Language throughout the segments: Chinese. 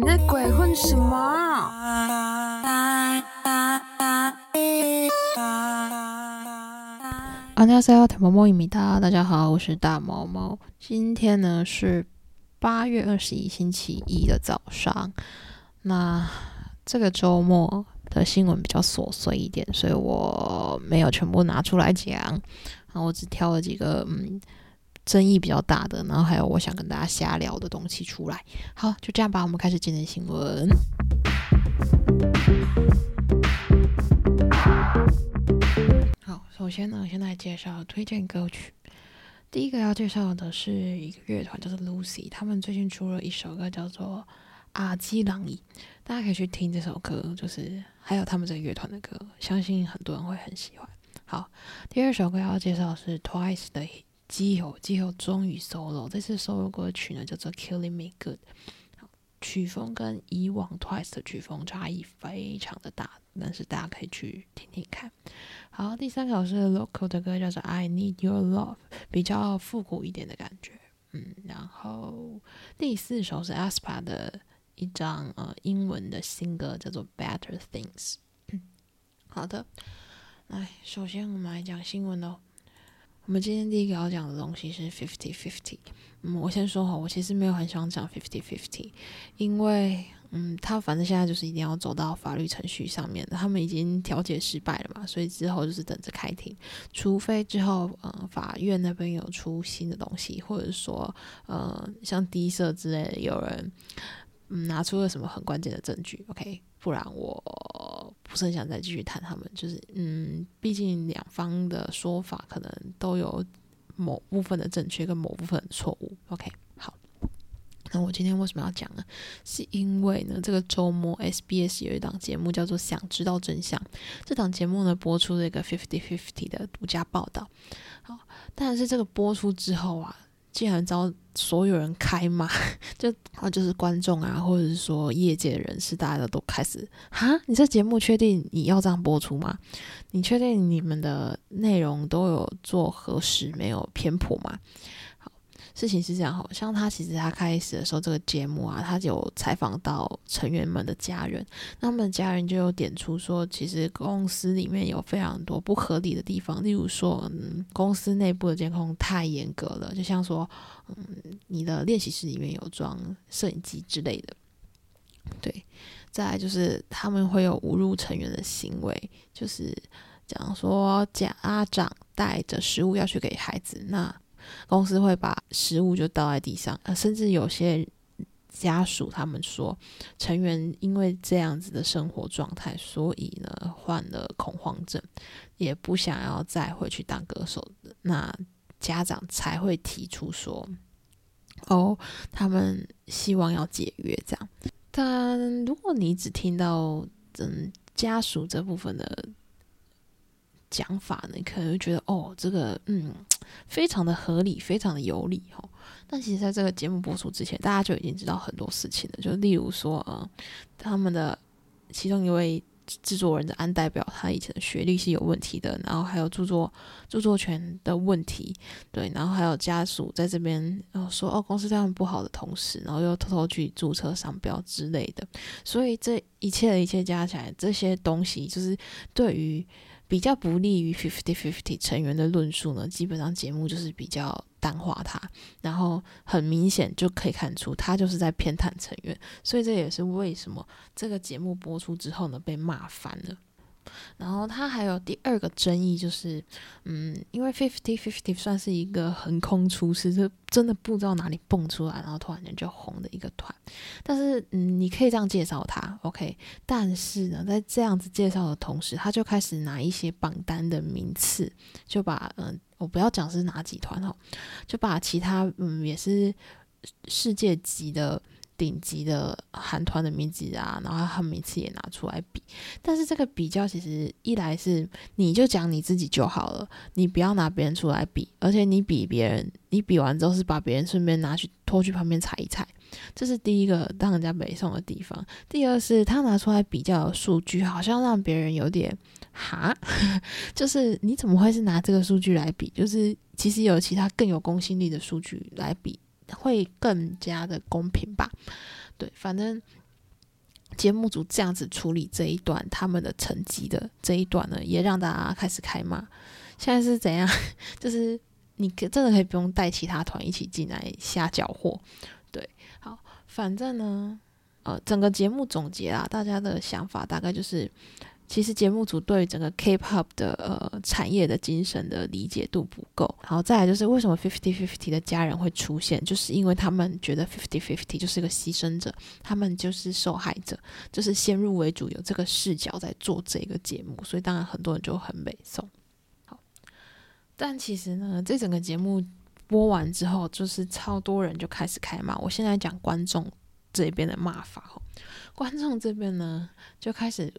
你好，大家好，我是大毛毛。今天呢是八月二十一，星期一的早上。那这个周末的新闻比较琐碎一点，所以我没有全部拿出来讲啊，我只挑了几个嗯。争议比较大的，然后还有我想跟大家瞎聊的东西出来。好，就这样吧，我们开始今天的新闻。好，首先呢，先来介绍推荐歌曲。第一个要介绍的是一个乐团，叫做 Lucy，他们最近出了一首歌，叫做《阿基朗伊》，大家可以去听这首歌，就是还有他们这个乐团的歌，相信很多人会很喜欢。好，第二首歌要介绍是 Twice 的《基友》，基友终于 solo，这次 solo 歌曲呢叫做《Killing Me Good》。曲风跟以往 Twice 的曲风差异非常的大，但是大家可以去听听看。好，第三首是 Local 的歌，叫做《I Need Your Love》，比较复古一点的感觉。嗯，然后第四首是 Aspa 的一张呃英文的新歌，叫做《Better Things》。好的，来，首先我们来讲新闻哦。我们今天第一个要讲的东西是 fifty fifty。嗯，我先说好，我其实没有很想讲 fifty fifty，因为嗯，他反正现在就是一定要走到法律程序上面的，他们已经调解失败了嘛，所以之后就是等着开庭，除非之后嗯法院那边有出新的东西，或者说呃像低色之类的有人嗯拿出了什么很关键的证据，OK，不然我不是很想再继续谈他们，就是嗯，毕竟两方的说法可能都有。某部分的正确跟某部分的错误，OK，好。那我今天为什么要讲呢？是因为呢，这个周末 SBS 有一档节目叫做《想知道真相》，这档节目呢播出了一个 Fifty Fifty 的独家报道。好，但是这个播出之后啊。竟然遭所有人开骂，就啊就是观众啊，或者是说业界人士，大家都开始哈，你这节目确定你要这样播出吗？你确定你们的内容都有做核实，没有偏颇吗？事情是这样，好像他其实他开始的时候，这个节目啊，他有采访到成员们的家人，那他们家人就有点出说，其实公司里面有非常多不合理的地方，例如说，嗯，公司内部的监控太严格了，就像说，嗯，你的练习室里面有装摄影机之类的，对，再来就是他们会有侮辱成员的行为，就是讲说家长带着食物要去给孩子，那。公司会把食物就倒在地上，呃，甚至有些家属他们说，成员因为这样子的生活状态，所以呢患了恐慌症，也不想要再回去当歌手。那家长才会提出说，哦，他们希望要解约这样。但如果你只听到嗯家属这部分的。讲法呢，你可能会觉得哦，这个嗯，非常的合理，非常的有理哈。但其实，在这个节目播出之前，大家就已经知道很多事情了。就例如说，呃，他们的其中一位制作人的安代表，他以前的学历是有问题的，然后还有著作著作权的问题，对，然后还有家属在这边呃说哦，公司这样不好的同时，然后又偷偷去注册商标之类的。所以这一切的一切加起来，这些东西就是对于。比较不利于 fifty fifty 成员的论述呢，基本上节目就是比较淡化他，然后很明显就可以看出他就是在偏袒成员，所以这也是为什么这个节目播出之后呢被骂翻了。然后他还有第二个争议就是，嗯，因为 Fifty Fifty 算是一个横空出世，就真的不知道哪里蹦出来，然后突然间就红的一个团。但是，嗯，你可以这样介绍他，OK。但是呢，在这样子介绍的同时，他就开始拿一些榜单的名次，就把，嗯，我不要讲是哪几团哈，就把其他，嗯，也是世界级的。顶级的韩团的名字啊，然后他每次也拿出来比，但是这个比较其实一来是你就讲你自己就好了，你不要拿别人出来比，而且你比别人，你比完之后是把别人顺便拿去拖去旁边踩一踩，这是第一个让人家北宋的地方。第二是他拿出来比较的数据，好像让别人有点哈，就是你怎么会是拿这个数据来比？就是其实有其他更有公信力的数据来比。会更加的公平吧？对，反正节目组这样子处理这一段他们的成绩的这一段呢，也让大家开始开骂。现在是怎样？就是你可真的可以不用带其他团一起进来瞎搅和。对，好，反正呢，呃，整个节目总结啊，大家的想法大概就是。其实节目组对整个 K-pop 的呃产业的精神的理解度不够，然后再来就是为什么 Fifty Fifty 的家人会出现，就是因为他们觉得 Fifty Fifty 就是个牺牲者，他们就是受害者，就是先入为主有这个视角在做这个节目，所以当然很多人就很美颂。好，但其实呢，这整个节目播完之后，就是超多人就开始开骂。我现在讲观众这边的骂法哈，观众这边呢就开始。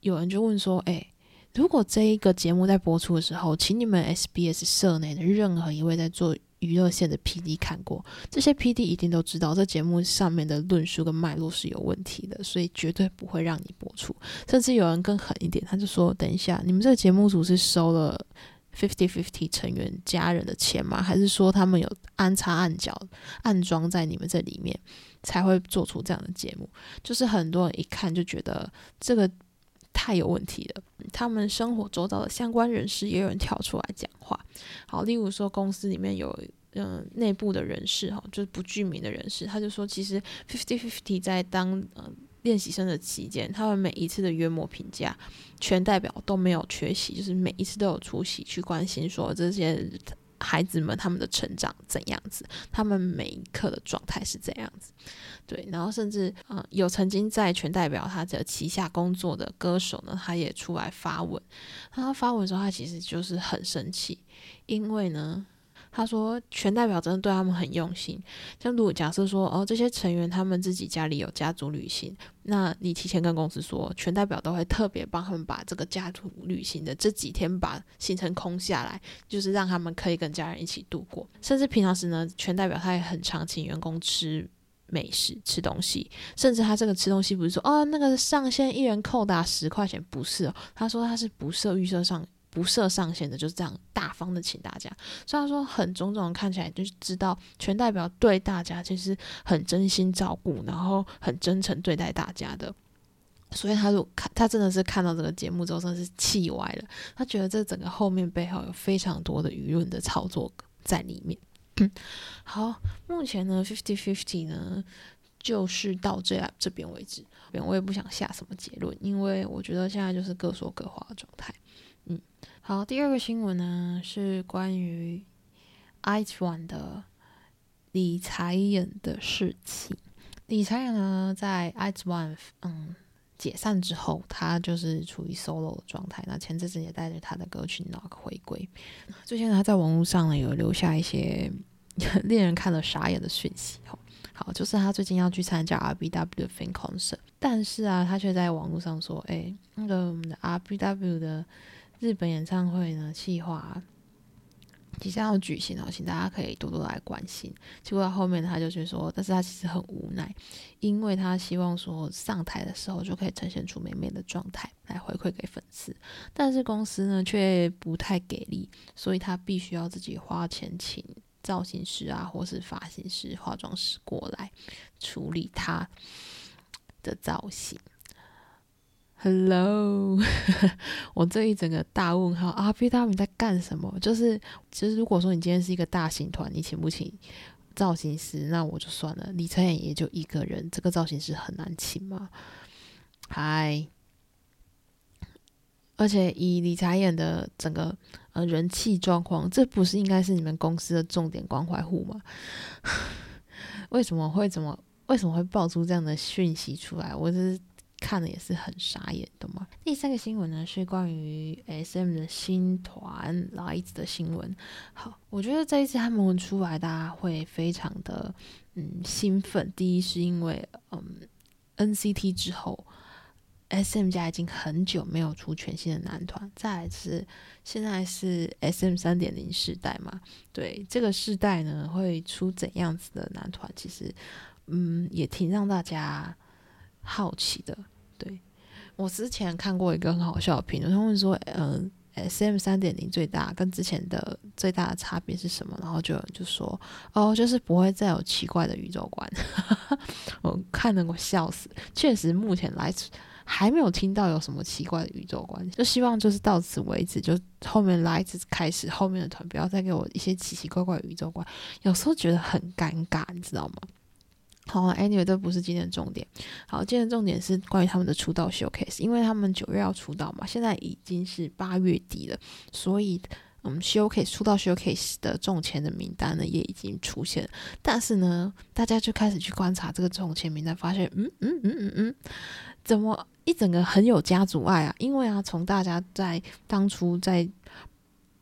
有人就问说：“哎，如果这一个节目在播出的时候，请你们 SBS 社内的任何一位在做娱乐线的 PD 看过，这些 PD 一定都知道这节目上面的论述跟脉络是有问题的，所以绝对不会让你播出。甚至有人更狠一点，他就说：等一下，你们这个节目组是收了 Fifty Fifty 成员家人的钱吗？还是说他们有安插暗角、暗装在你们这里面才会做出这样的节目？就是很多人一看就觉得这个。”太有问题了。他们生活周遭的相关人士也有人跳出来讲话。好，例如说公司里面有嗯内部的人士哈，就是不具名的人士，他就说其实 Fifty Fifty 在当练习生的期间，他们每一次的约模评价，全代表都没有缺席，就是每一次都有出席去关心说这些。孩子们他们的成长怎样子？他们每一刻的状态是怎样子？对，然后甚至嗯，有曾经在全代表他的旗下工作的歌手呢，他也出来发文。他发文的时候，他其实就是很生气，因为呢。他说：“全代表真的对他们很用心。像如果假设说，哦，这些成员他们自己家里有家族旅行，那你提前跟公司说，全代表都会特别帮他们把这个家族旅行的这几天把行程空下来，就是让他们可以跟家人一起度过。甚至平常时呢，全代表他也很常请员工吃美食、吃东西。甚至他这个吃东西不是说，哦，那个上限一人扣打十块钱，不是哦。他说他是不设预设上。”不设上限的，就是这样大方的请大家。虽然说很种种看起来就是知道全代表对大家其实很真心照顾，然后很真诚对待大家的。所以他就看他真的是看到这个节目之后，真的是气歪了。他觉得这整个后面背后有非常多的舆论的操作在里面。好，目前呢，fifty fifty 呢，就是到这这边为止。我也不想下什么结论，因为我觉得现在就是各说各话的状态。嗯，好，第二个新闻呢是关于 iOne 的理财人的事情。理财人呢在 iOne 嗯解散之后，他就是处于 solo 的状态。那前阵子也带着他的歌曲 Knock 回归。最近他在网络上呢有留下一些 令人看了傻眼的讯息。好，好，就是他最近要去参加 RBW 的 Fan Concert，但是啊，他却在网络上说：“哎，那个我们的 RBW 的。”日本演唱会呢，计划即将要举行哦，请大家可以多多来关心。结果后面他就去说，但是他其实很无奈，因为他希望说上台的时候就可以呈现出美美的状态来回馈给粉丝，但是公司呢却不太给力，所以他必须要自己花钱请造型师啊，或是发型师、化妆师过来处理他的造型。Hello，我这一整个大问号啊！B W 在干什么？就是，其实如果说你今天是一个大型团，你请不请造型师，那我就算了。李晨演也就一个人，这个造型师很难请吗？嗨，而且以李才演的整个呃人气状况，这不是应该是你们公司的重点关怀户吗？为什么会怎么？为什么会爆出这样的讯息出来？我是。看的也是很傻眼，懂吗？第三个新闻呢是关于 S M 的新团来子的新闻。好，我觉得这一次他们出来，大家会非常的嗯兴奋。第一是因为嗯 N C T 之后，S M 家已经很久没有出全新的男团。再来是现在是 S M 三点零世代嘛，对这个世代呢会出怎样子的男团？其实嗯也挺让大家。好奇的，对我之前看过一个很好笑的评论，他们说，嗯 S M 三点零最大跟之前的最大的差别是什么？然后就就说，哦，就是不会再有奇怪的宇宙观。我看得我笑死。确实，目前来还没有听到有什么奇怪的宇宙观，就希望就是到此为止，就后面来自开始，后面的团不要再给我一些奇奇怪怪的宇宙观，有时候觉得很尴尬，你知道吗？好，Anyway，这不是今天的重点。好，今天的重点是关于他们的出道 showcase，因为他们九月要出道嘛，现在已经是八月底了，所以嗯，showcase 出道 showcase 的中签的名单呢也已经出现。但是呢，大家就开始去观察这个中签名单，发现嗯嗯嗯嗯嗯，怎么一整个很有家族爱啊？因为啊，从大家在当初在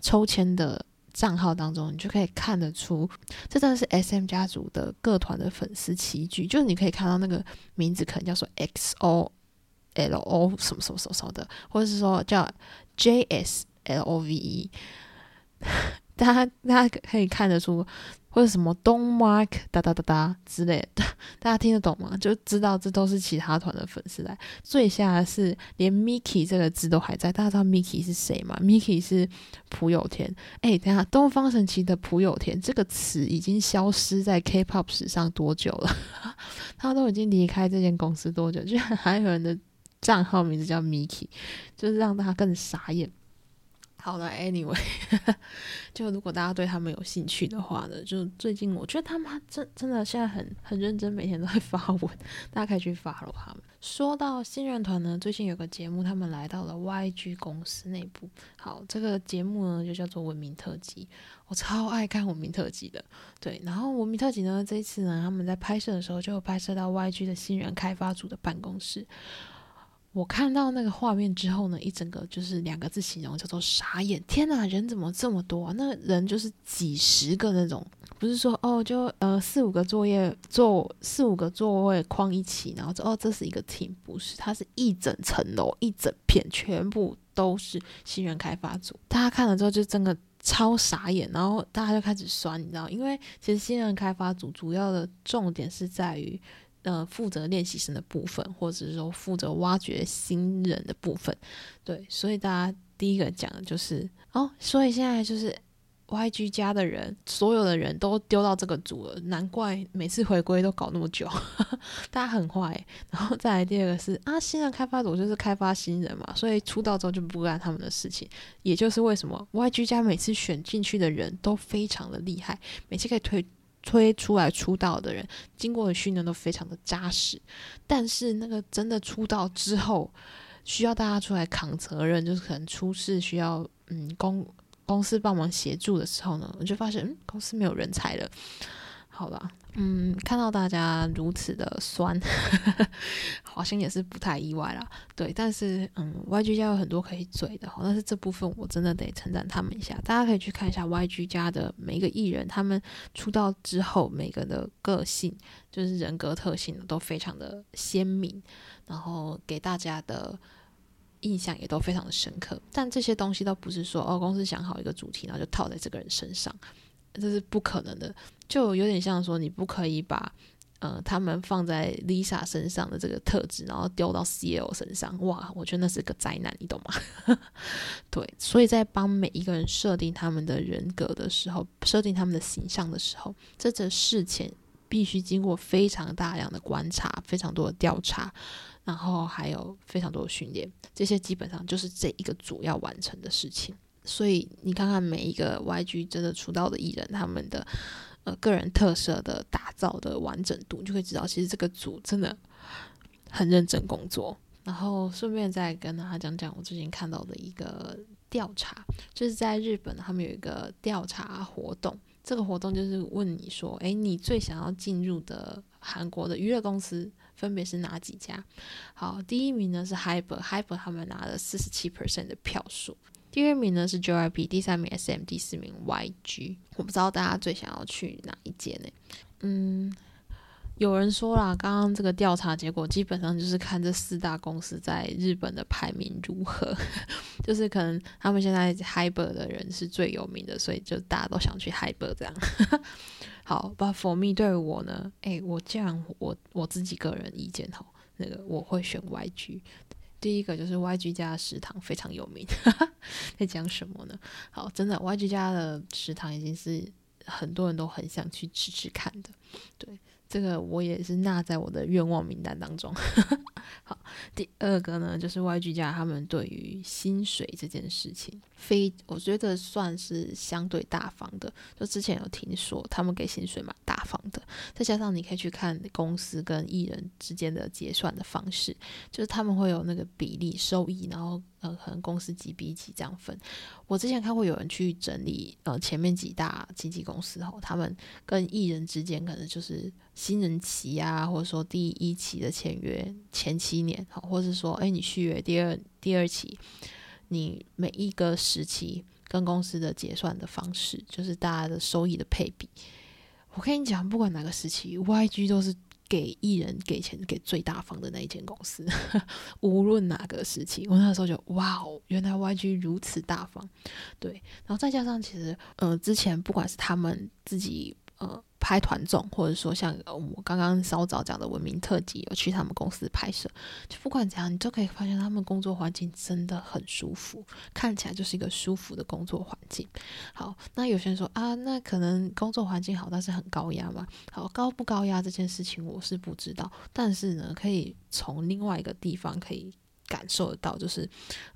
抽签的。账号当中，你就可以看得出，这真的是 S M 家族的各团的粉丝齐聚。就是你可以看到那个名字，可能叫做 X O L O 什么什么什么的，或者是说叫 J S L O V E，大家大家可以看得出。或者什么东 mark 哒哒哒哒之类的，大家听得懂吗？就知道这都是其他团的粉丝来。最下是连 Miki 这个字都还在，大家知道 Miki 是谁吗？Miki 是朴有天。哎，等下，东方神起的朴有天这个词已经消失在 K-pop 史上多久了？他都已经离开这间公司多久？居然还有人的账号名字叫 Miki，就是让大家更傻眼。好了，Anyway，就如果大家对他们有兴趣的话呢，就最近我觉得他们真真的现在很很认真，每天都会发文，大家可以去 follow 他们。说到新人团呢，最近有个节目，他们来到了 YG 公司内部。好，这个节目呢就叫做《文明特辑》，我超爱看《文明特辑》的。对，然后《文明特辑》呢，这一次呢，他们在拍摄的时候就拍摄到 YG 的新人开发组的办公室。我看到那个画面之后呢，一整个就是两个字形容，叫做傻眼。天哪，人怎么这么多啊？那人就是几十个那种，不是说哦，就呃四五个作业坐四五个座位框一起，然后哦这是一个 team，不是，它是一整层楼一整片，全部都是新人开发组。大家看了之后就真的超傻眼，然后大家就开始酸，你知道，因为其实新人开发组主要的重点是在于。呃，负责练习生的部分，或者是说负责挖掘新人的部分，对，所以大家第一个讲的就是哦，所以现在就是 YG 家的人，所有的人都丢到这个组了，难怪每次回归都搞那么久，大家很坏。然后再来第二个是啊，新人开发组就是开发新人嘛，所以出道之后就不干他们的事情，也就是为什么 YG 家每次选进去的人都非常的厉害，每次可以推。推出来出道的人，经过的训练都非常的扎实，但是那个真的出道之后，需要大家出来扛责任，就是可能出事需要嗯公公司帮忙协助的时候呢，我就发现嗯公司没有人才了。好吧，嗯，看到大家如此的酸，好像也是不太意外啦。对，但是嗯，YG 家有很多可以嘴的，但是这部分我真的得称赞他们一下。大家可以去看一下 YG 家的每一个艺人，他们出道之后每个的个性，就是人格特性都非常的鲜明，然后给大家的印象也都非常的深刻。但这些东西都不是说哦，公司想好一个主题，然后就套在这个人身上。这是不可能的，就有点像说你不可以把呃他们放在 Lisa 身上的这个特质，然后丢到 CL 身上，哇，我觉得那是个灾难，你懂吗？对，所以在帮每一个人设定他们的人格的时候，设定他们的形象的时候，这这事前必须经过非常大量的观察，非常多的调查，然后还有非常多的训练，这些基本上就是这一个组要完成的事情。所以你看看每一个 YG 真的出道的艺人，他们的呃个人特色的打造的完整度，就会知道其实这个组真的很认真工作。然后顺便再跟大家讲讲我最近看到的一个调查，就是在日本他们有一个调查活动，这个活动就是问你说，诶，你最想要进入的韩国的娱乐公司分别是哪几家？好，第一名呢是 Hyper，Hyper 他们拿了四十七 percent 的票数。第二名呢是 JYP，第三名 SM，第四名 YG。我不知道大家最想要去哪一间呢？嗯，有人说啦，刚刚这个调查结果基本上就是看这四大公司在日本的排名如何，就是可能他们现在 Hyper 的人是最有名的，所以就大家都想去 Hyper 这样。好，But for me 对我呢，诶，我这样我我自己个人意见吼，那个我会选 YG。第一个就是 YG 家的食堂非常有名，在讲什么呢？好，真的 YG 家的食堂已经是很多人都很想去吃吃看的，对。这个我也是纳在我的愿望名单当中。好，第二个呢，就是 YG 家他们对于薪水这件事情，非我觉得算是相对大方的。就之前有听说他们给薪水蛮大方的，再加上你可以去看公司跟艺人之间的结算的方式，就是他们会有那个比例收益，然后。呃，可能公司几比几这样分。我之前看过有人去整理，呃，前面几大经纪公司后，他们跟艺人之间可能就是新人期啊，或者说第一期的签约前七年，好，或者说，哎，你续约第二第二期，你每一个时期跟公司的结算的方式，就是大家的收益的配比。我跟你讲，不管哪个时期，YG 都是。给艺人给钱给最大方的那一间公司，无论哪个时期，我那时候就哇哦，原来 YG 如此大方，对，然后再加上其实，呃，之前不管是他们自己。呃，拍团综，或者说像我刚刚稍早讲的文明特辑，有去他们公司拍摄，就不管怎样，你都可以发现他们工作环境真的很舒服，看起来就是一个舒服的工作环境。好，那有些人说啊，那可能工作环境好，但是很高压嘛？好，高不高压这件事情我是不知道，但是呢，可以从另外一个地方可以感受得到，就是，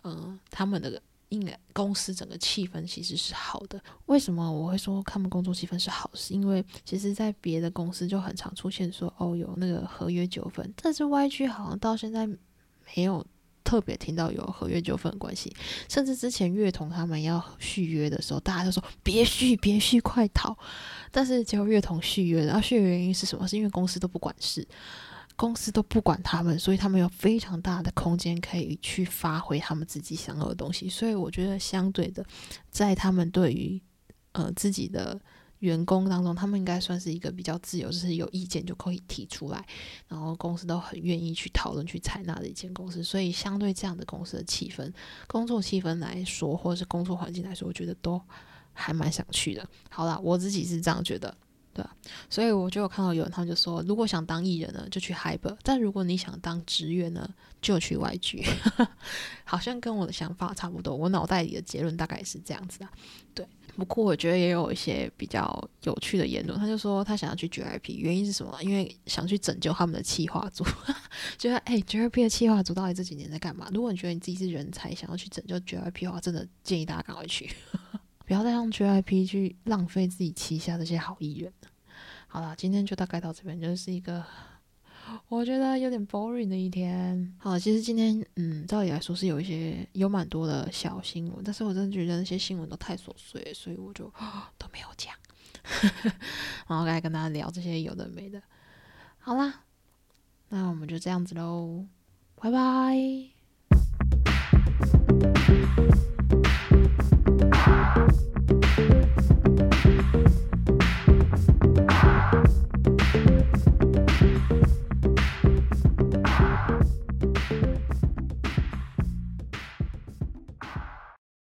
嗯，他们的。应该公司整个气氛其实是好的。为什么我会说他们工作气氛是好？是因为其实，在别的公司就很常出现说，哦，有那个合约纠纷。但是 YG 好像到现在没有特别听到有合约纠纷的关系。甚至之前乐童他们要续约的时候，大家都说别续，别续，快逃。但是结果乐童续约，然后续约原因是什么？是因为公司都不管事。公司都不管他们，所以他们有非常大的空间可以去发挥他们自己想要的东西。所以我觉得，相对的，在他们对于呃自己的员工当中，他们应该算是一个比较自由，就是有意见就可以提出来，然后公司都很愿意去讨论、去采纳的一间公司。所以，相对这样的公司的气氛、工作气氛来说，或者是工作环境来说，我觉得都还蛮想去的。好啦，我自己是这样觉得。对啊，所以我就有看到有人，他们就说，如果想当艺人呢，就去 Hyper；但如果你想当职员呢，就去 YG。好像跟我的想法差不多，我脑袋里的结论大概是这样子啊。对，不过我觉得也有一些比较有趣的言论，他就说他想要去 JYP，原因是什么？因为想去拯救他们的企划组。觉得哎，JYP 的企划组到底这几年在干嘛？如果你觉得你自己是人才，想要去拯救 JYP 的话，真的建议大家赶快去。不要再让 JYP 去浪费自己旗下这些好艺人。好了，今天就大概到这边，就是一个我觉得有点 boring 的一天。好，其实今天嗯，照理来说是有一些有蛮多的小新闻，但是我真的觉得那些新闻都太琐碎，所以我就 都没有讲。然后来跟大家聊这些有的没的。好啦，那我们就这样子喽，拜拜。